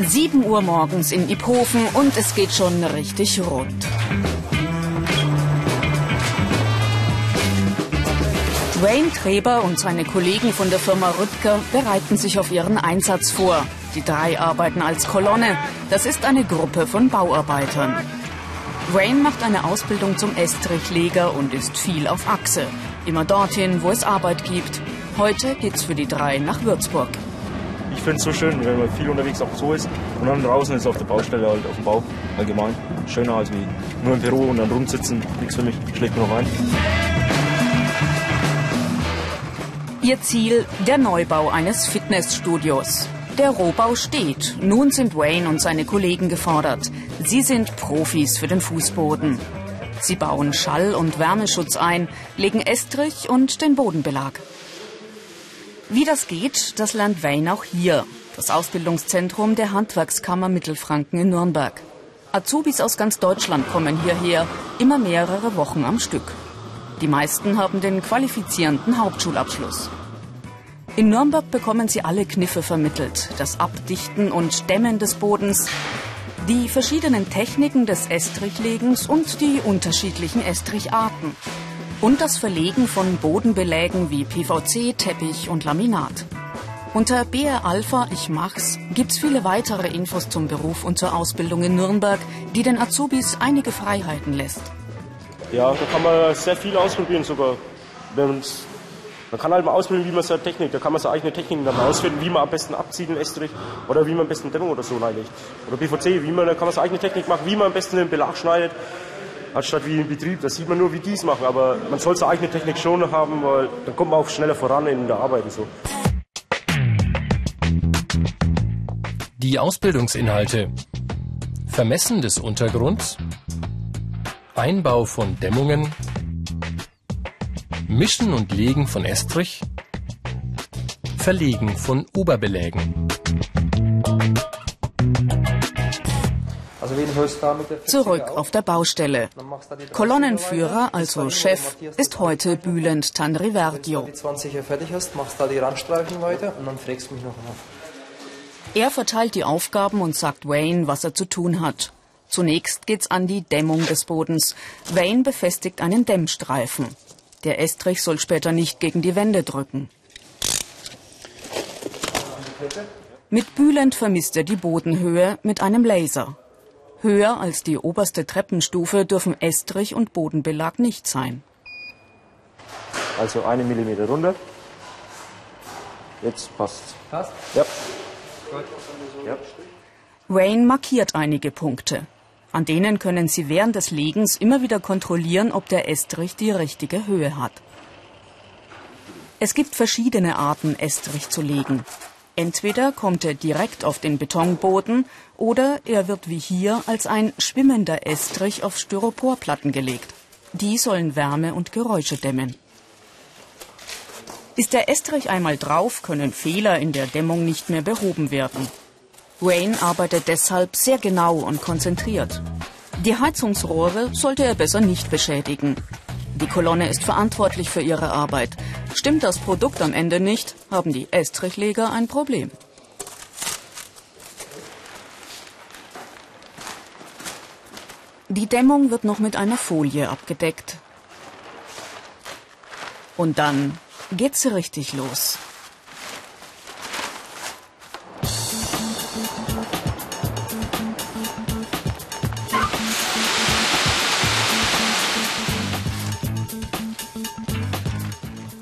Sieben Uhr morgens in Iphofen und es geht schon richtig rund. Wayne Treber und seine Kollegen von der Firma Rüttger bereiten sich auf ihren Einsatz vor. Die drei arbeiten als Kolonne. Das ist eine Gruppe von Bauarbeitern. Wayne macht eine Ausbildung zum Estrichleger und ist viel auf Achse. Immer dorthin, wo es Arbeit gibt. Heute geht's für die drei nach Würzburg. Ich finde es so schön, wenn man viel unterwegs auch so ist und dann draußen ist auf der Baustelle, halt auf dem Bau allgemein. Schöner als wie nur im Büro und dann rumsitzen. Nichts für mich, schlägt mir noch ein. Ihr Ziel der Neubau eines Fitnessstudios. Der Rohbau steht. Nun sind Wayne und seine Kollegen gefordert. Sie sind Profis für den Fußboden. Sie bauen Schall- und Wärmeschutz ein, legen Estrich und den Bodenbelag. Wie das geht, das lernt Wayne auch hier. Das Ausbildungszentrum der Handwerkskammer Mittelfranken in Nürnberg. Azubis aus ganz Deutschland kommen hierher, immer mehrere Wochen am Stück. Die meisten haben den qualifizierenden Hauptschulabschluss. In Nürnberg bekommen sie alle Kniffe vermittelt. Das Abdichten und Dämmen des Bodens, die verschiedenen Techniken des Estrichlegens und die unterschiedlichen Estricharten und das Verlegen von Bodenbelägen wie PVC, Teppich und Laminat. Unter BR Alpha Ich mach's gibt's viele weitere Infos zum Beruf und zur Ausbildung in Nürnberg, die den Azubis einige Freiheiten lässt. Ja, da kann man sehr viel ausprobieren sogar. Wenn's, man kann halt mal ausprobieren, wie man seine Technik, da kann man seine eigene Technik dann ausfinden, wie man am besten abzieht in Estrich oder wie man am besten Dämmung oder so reinlegt. Oder PVC, wie man, da kann man seine eigene Technik machen, wie man am besten den Belag schneidet anstatt wie im Betrieb. Das sieht man nur, wie die es machen. Aber man soll seine eigene Technik schon haben, weil dann kommt man auch schneller voran in der Arbeit und so. Die Ausbildungsinhalte. Vermessen des Untergrunds. Einbau von Dämmungen. Mischen und Legen von Estrich. Verlegen von Oberbelägen. Zurück auf der Baustelle. Kolonnenführer, also Chef, ist heute Bülent Tanriverdio. Wenn du 20 Uhr fertig hast, machst da die Randstreifen weiter und dann fragst du mich noch nach. Er verteilt die Aufgaben und sagt Wayne, was er zu tun hat. Zunächst geht's an die Dämmung des Bodens. Wayne befestigt einen Dämmstreifen. Der Estrich soll später nicht gegen die Wände drücken. Mit Bülent vermisst er die Bodenhöhe mit einem Laser. Höher als die oberste Treppenstufe dürfen Estrich und Bodenbelag nicht sein. Also eine Millimeter runter. Jetzt passt. Passt? Ja. Gut. ja. Wayne markiert einige Punkte. An denen können Sie während des Legens immer wieder kontrollieren, ob der Estrich die richtige Höhe hat. Es gibt verschiedene Arten, Estrich zu legen. Entweder kommt er direkt auf den Betonboden oder er wird wie hier als ein schwimmender Estrich auf Styroporplatten gelegt. Die sollen Wärme und Geräusche dämmen. Ist der Estrich einmal drauf, können Fehler in der Dämmung nicht mehr behoben werden. Wayne arbeitet deshalb sehr genau und konzentriert. Die Heizungsrohre sollte er besser nicht beschädigen. Die Kolonne ist verantwortlich für ihre Arbeit. Stimmt das Produkt am Ende nicht, haben die Estrichleger ein Problem. Die Dämmung wird noch mit einer Folie abgedeckt. Und dann geht's richtig los.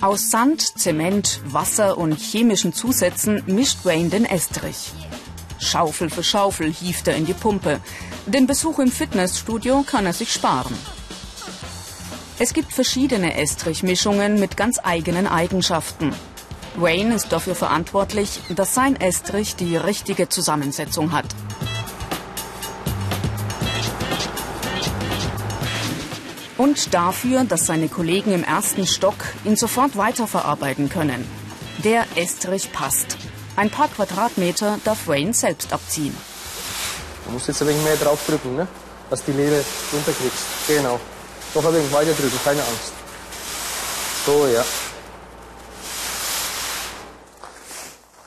Aus Sand, Zement, Wasser und chemischen Zusätzen mischt Wayne den Estrich. Schaufel für Schaufel hieft er in die Pumpe. Den Besuch im Fitnessstudio kann er sich sparen. Es gibt verschiedene Estrichmischungen mit ganz eigenen Eigenschaften. Wayne ist dafür verantwortlich, dass sein Estrich die richtige Zusammensetzung hat. Und dafür, dass seine Kollegen im ersten Stock ihn sofort weiterverarbeiten können. Der Estrich passt. Ein paar Quadratmeter darf Wayne selbst abziehen. Du musst jetzt ein wenig mehr drauf drücken, ne? dass die Leere runterkriegst. Genau. Noch ein wenig weiter drücken, keine Angst. So, ja.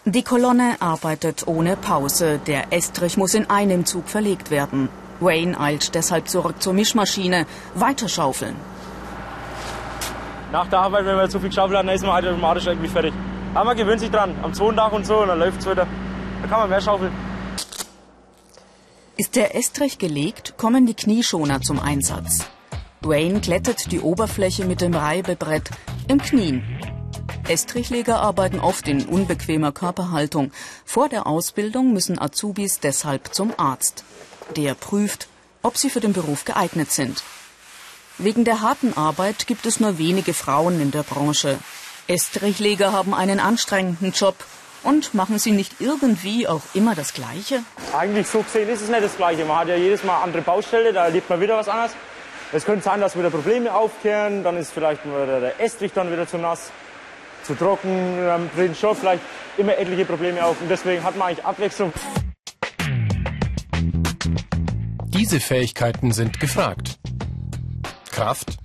Die Kolonne arbeitet ohne Pause. Der Estrich muss in einem Zug verlegt werden. Wayne eilt deshalb zurück zur Mischmaschine. Weiter schaufeln. Nach der Arbeit, wenn man zu viel geschaufelt hat, dann ist man halt automatisch irgendwie fertig. Aber man gewöhnt sich dran. Am zweiten Tag und so, und dann läuft es wieder. Dann kann man mehr schaufeln. Ist der Estrich gelegt, kommen die Knieschoner zum Einsatz. Wayne glättet die Oberfläche mit dem Reibebrett im Knien. Estrichleger arbeiten oft in unbequemer Körperhaltung. Vor der Ausbildung müssen Azubis deshalb zum Arzt. Der prüft, ob sie für den Beruf geeignet sind. Wegen der harten Arbeit gibt es nur wenige Frauen in der Branche. Estrichleger haben einen anstrengenden Job. Und machen sie nicht irgendwie auch immer das Gleiche? Eigentlich so gesehen ist es nicht das Gleiche. Man hat ja jedes Mal andere Baustelle, da erlebt man wieder was anderes. Es könnte sein, dass wieder Probleme aufkehren, dann ist vielleicht der Estrich dann wieder zu nass zu trocken, dann treten schon vielleicht immer etliche Probleme auf und deswegen hat man eigentlich Abwechslung. Diese Fähigkeiten sind gefragt. Kraft,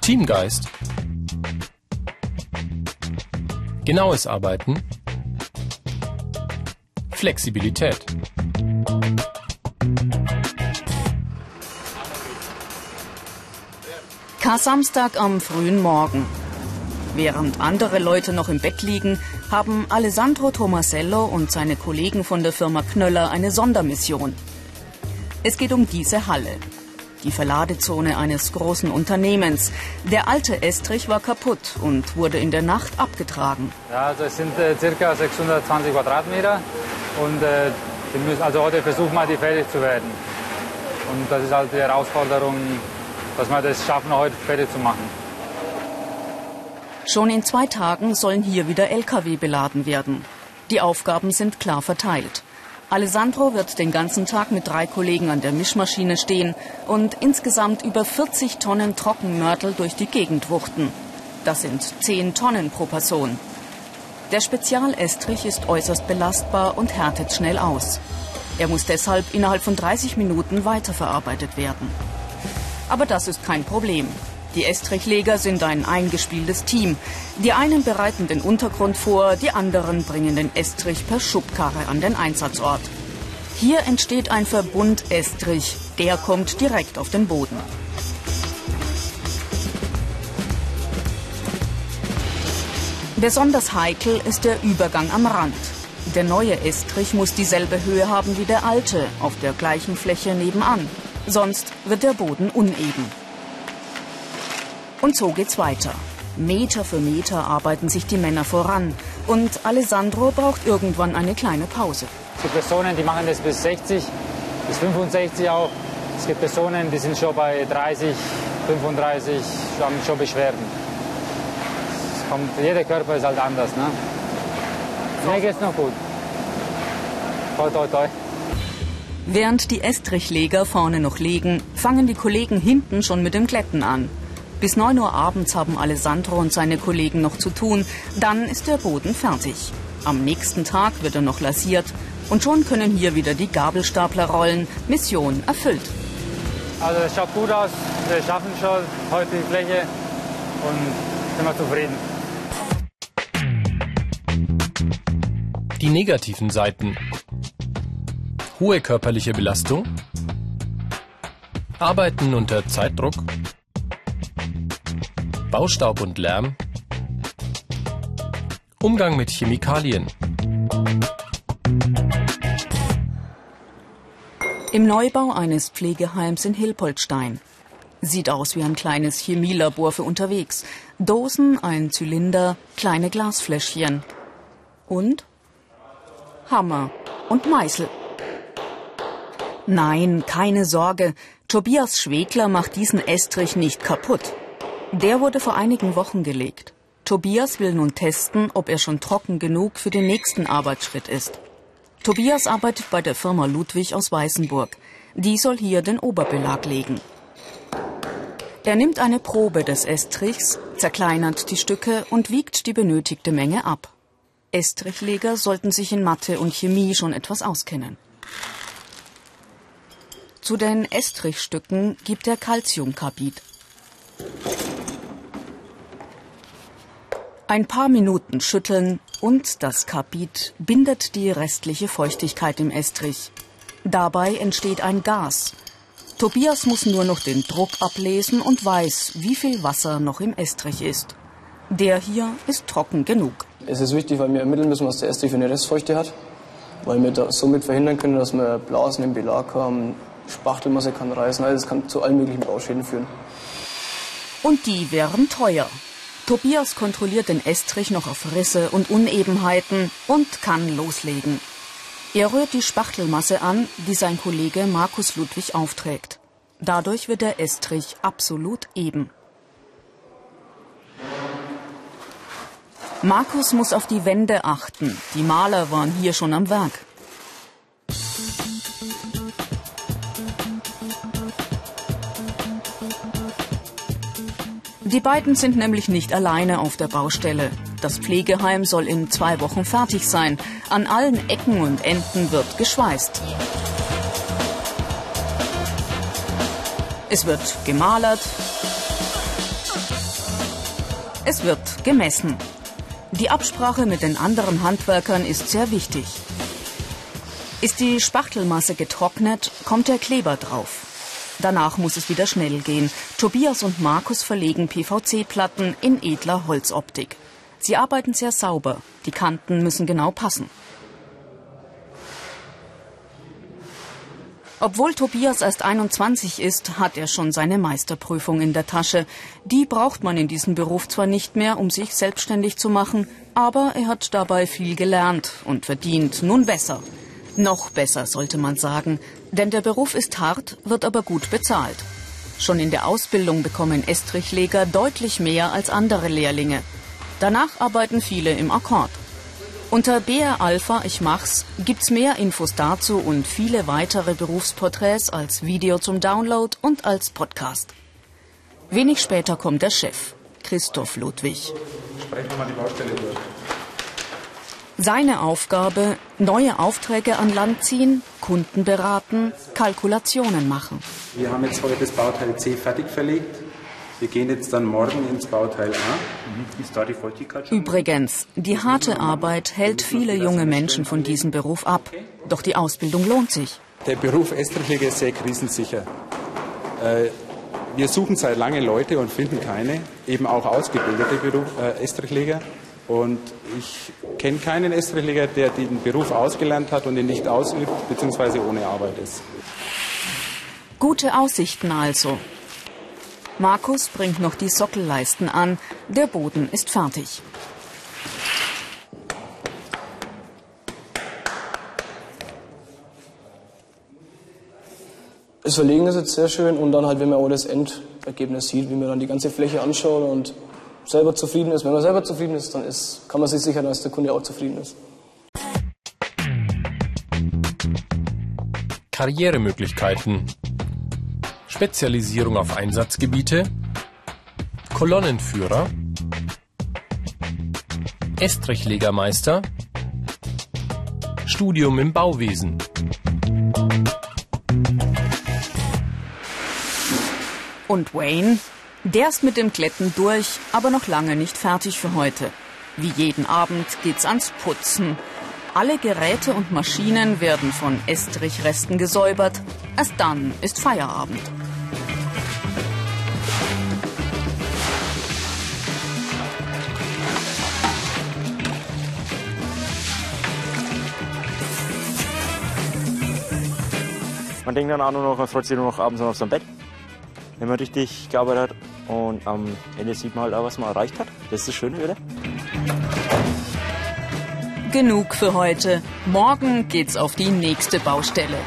Teamgeist, genaues Arbeiten, Flexibilität. Kar-Samstag am frühen Morgen. Während andere Leute noch im Bett liegen, haben Alessandro Tomasello und seine Kollegen von der Firma Knöller eine Sondermission. Es geht um diese Halle, die Verladezone eines großen Unternehmens. Der alte Estrich war kaputt und wurde in der Nacht abgetragen. Ja, also es sind äh, circa 620 Quadratmeter und äh, müssen, also heute versuchen wir, die fertig zu werden. Und das ist halt die Herausforderung, dass wir das schaffen, heute fertig zu machen. Schon in zwei Tagen sollen hier wieder Lkw beladen werden. Die Aufgaben sind klar verteilt. Alessandro wird den ganzen Tag mit drei Kollegen an der Mischmaschine stehen und insgesamt über 40 Tonnen Trockenmörtel durch die Gegend wuchten. Das sind 10 Tonnen pro Person. Der Spezialestrich ist äußerst belastbar und härtet schnell aus. Er muss deshalb innerhalb von 30 Minuten weiterverarbeitet werden. Aber das ist kein Problem. Die Estrichleger sind ein eingespieltes Team. Die einen bereiten den Untergrund vor, die anderen bringen den Estrich per Schubkarre an den Einsatzort. Hier entsteht ein Verbund Estrich. Der kommt direkt auf den Boden. Besonders heikel ist der Übergang am Rand. Der neue Estrich muss dieselbe Höhe haben wie der alte, auf der gleichen Fläche nebenan. Sonst wird der Boden uneben. Und so geht's weiter. Meter für Meter arbeiten sich die Männer voran. Und Alessandro braucht irgendwann eine kleine Pause. Es gibt Personen, die machen das bis 60, bis 65 auch. Es gibt Personen, die sind schon bei 30, 35, haben schon Beschwerden. Es kommt, jeder Körper ist halt anders. Ne? Mir geht's noch gut. Toi, toi, toi. Während die Estrichleger vorne noch legen, fangen die Kollegen hinten schon mit dem Glätten an. Bis 9 Uhr abends haben Alessandro und seine Kollegen noch zu tun. Dann ist der Boden fertig. Am nächsten Tag wird er noch lasiert. Und schon können hier wieder die Gabelstapler rollen. Mission erfüllt. Also es schaut gut aus. Wir schaffen schon heute die Fläche und sind wir zufrieden. Die negativen Seiten. Hohe körperliche Belastung. Arbeiten unter Zeitdruck. Baustaub und Lärm. Umgang mit Chemikalien. Im Neubau eines Pflegeheims in Hilpoltstein. Sieht aus wie ein kleines Chemielabor für unterwegs. Dosen, ein Zylinder, kleine Glasfläschchen. Und Hammer und Meißel. Nein, keine Sorge. Tobias Schwegler macht diesen Estrich nicht kaputt. Der wurde vor einigen Wochen gelegt. Tobias will nun testen, ob er schon trocken genug für den nächsten Arbeitsschritt ist. Tobias arbeitet bei der Firma Ludwig aus Weißenburg. Die soll hier den Oberbelag legen. Er nimmt eine Probe des Estrichs, zerkleinert die Stücke und wiegt die benötigte Menge ab. Estrichleger sollten sich in Mathe und Chemie schon etwas auskennen. Zu den Estrichstücken gibt er Calciumcarbid. Ein paar Minuten schütteln und das Carbid bindet die restliche Feuchtigkeit im Estrich. Dabei entsteht ein Gas. Tobias muss nur noch den Druck ablesen und weiß, wie viel Wasser noch im Estrich ist. Der hier ist trocken genug. Es ist wichtig, weil wir ermitteln müssen, was der Estrich für eine Restfeuchte hat. Weil wir da somit verhindern können, dass wir Blasen im Belag haben, Spachtelmasse kann reißen, also das kann zu allen möglichen Bauschäden führen. Und die wären teuer. Tobias kontrolliert den Estrich noch auf Risse und Unebenheiten und kann loslegen. Er rührt die Spachtelmasse an, die sein Kollege Markus Ludwig aufträgt. Dadurch wird der Estrich absolut eben. Markus muss auf die Wände achten. Die Maler waren hier schon am Werk. Die beiden sind nämlich nicht alleine auf der Baustelle. Das Pflegeheim soll in zwei Wochen fertig sein. An allen Ecken und Enden wird geschweißt. Es wird gemalert. Es wird gemessen. Die Absprache mit den anderen Handwerkern ist sehr wichtig. Ist die Spachtelmasse getrocknet, kommt der Kleber drauf. Danach muss es wieder schnell gehen. Tobias und Markus verlegen PVC-Platten in edler Holzoptik. Sie arbeiten sehr sauber. Die Kanten müssen genau passen. Obwohl Tobias erst 21 ist, hat er schon seine Meisterprüfung in der Tasche. Die braucht man in diesem Beruf zwar nicht mehr, um sich selbstständig zu machen, aber er hat dabei viel gelernt und verdient nun besser. Noch besser sollte man sagen, denn der Beruf ist hart, wird aber gut bezahlt. Schon in der Ausbildung bekommen Estrichleger deutlich mehr als andere Lehrlinge. Danach arbeiten viele im Akkord. Unter BR Alpha Ich mach's gibt's mehr Infos dazu und viele weitere Berufsporträts als Video zum Download und als Podcast. Wenig später kommt der Chef, Christoph Ludwig. Sprechen wir mal die Baustelle durch. Seine Aufgabe, neue Aufträge an Land ziehen, Kunden beraten, Kalkulationen machen. Wir haben jetzt heute das Bauteil C fertig verlegt. Wir gehen jetzt dann morgen ins Bauteil A. Ist da die Feuchtigkeit schon? Übrigens, die harte Arbeit hält viele junge Menschen von diesem Beruf ab. Doch die Ausbildung lohnt sich. Der Beruf Estrichleger ist sehr krisensicher. Äh, Wir suchen seit langem Leute und finden keine, eben auch ausgebildete Beruf, äh, Estrichleger. Und ich kenne keinen Estrichleger, der den Beruf ausgelernt hat und ihn nicht ausübt, beziehungsweise ohne Arbeit ist. Gute Aussichten also. Markus bringt noch die Sockelleisten an. Der Boden ist fertig. Das Verlegen ist jetzt sehr schön und dann halt, wenn man auch das Endergebnis sieht, wie man dann die ganze Fläche anschaut und selber zufrieden ist. Wenn man selber zufrieden ist, dann ist, kann man sich sichern, dass der Kunde auch zufrieden ist. Karrieremöglichkeiten. Spezialisierung auf Einsatzgebiete. Kolonnenführer. Estrichlegermeister. Studium im Bauwesen. Und Wayne? Der ist mit dem Kletten durch, aber noch lange nicht fertig für heute. Wie jeden Abend geht's ans Putzen. Alle Geräte und Maschinen werden von Estrichresten gesäubert. Erst dann ist Feierabend. Man denkt dann auch nur noch, man freut sich nur noch abends auf sein Bett, wenn man richtig gearbeitet hat. Und am Ende sieht man halt auch, was man erreicht hat. Das ist das Schöne, oder? Genug für heute. Morgen geht's auf die nächste Baustelle.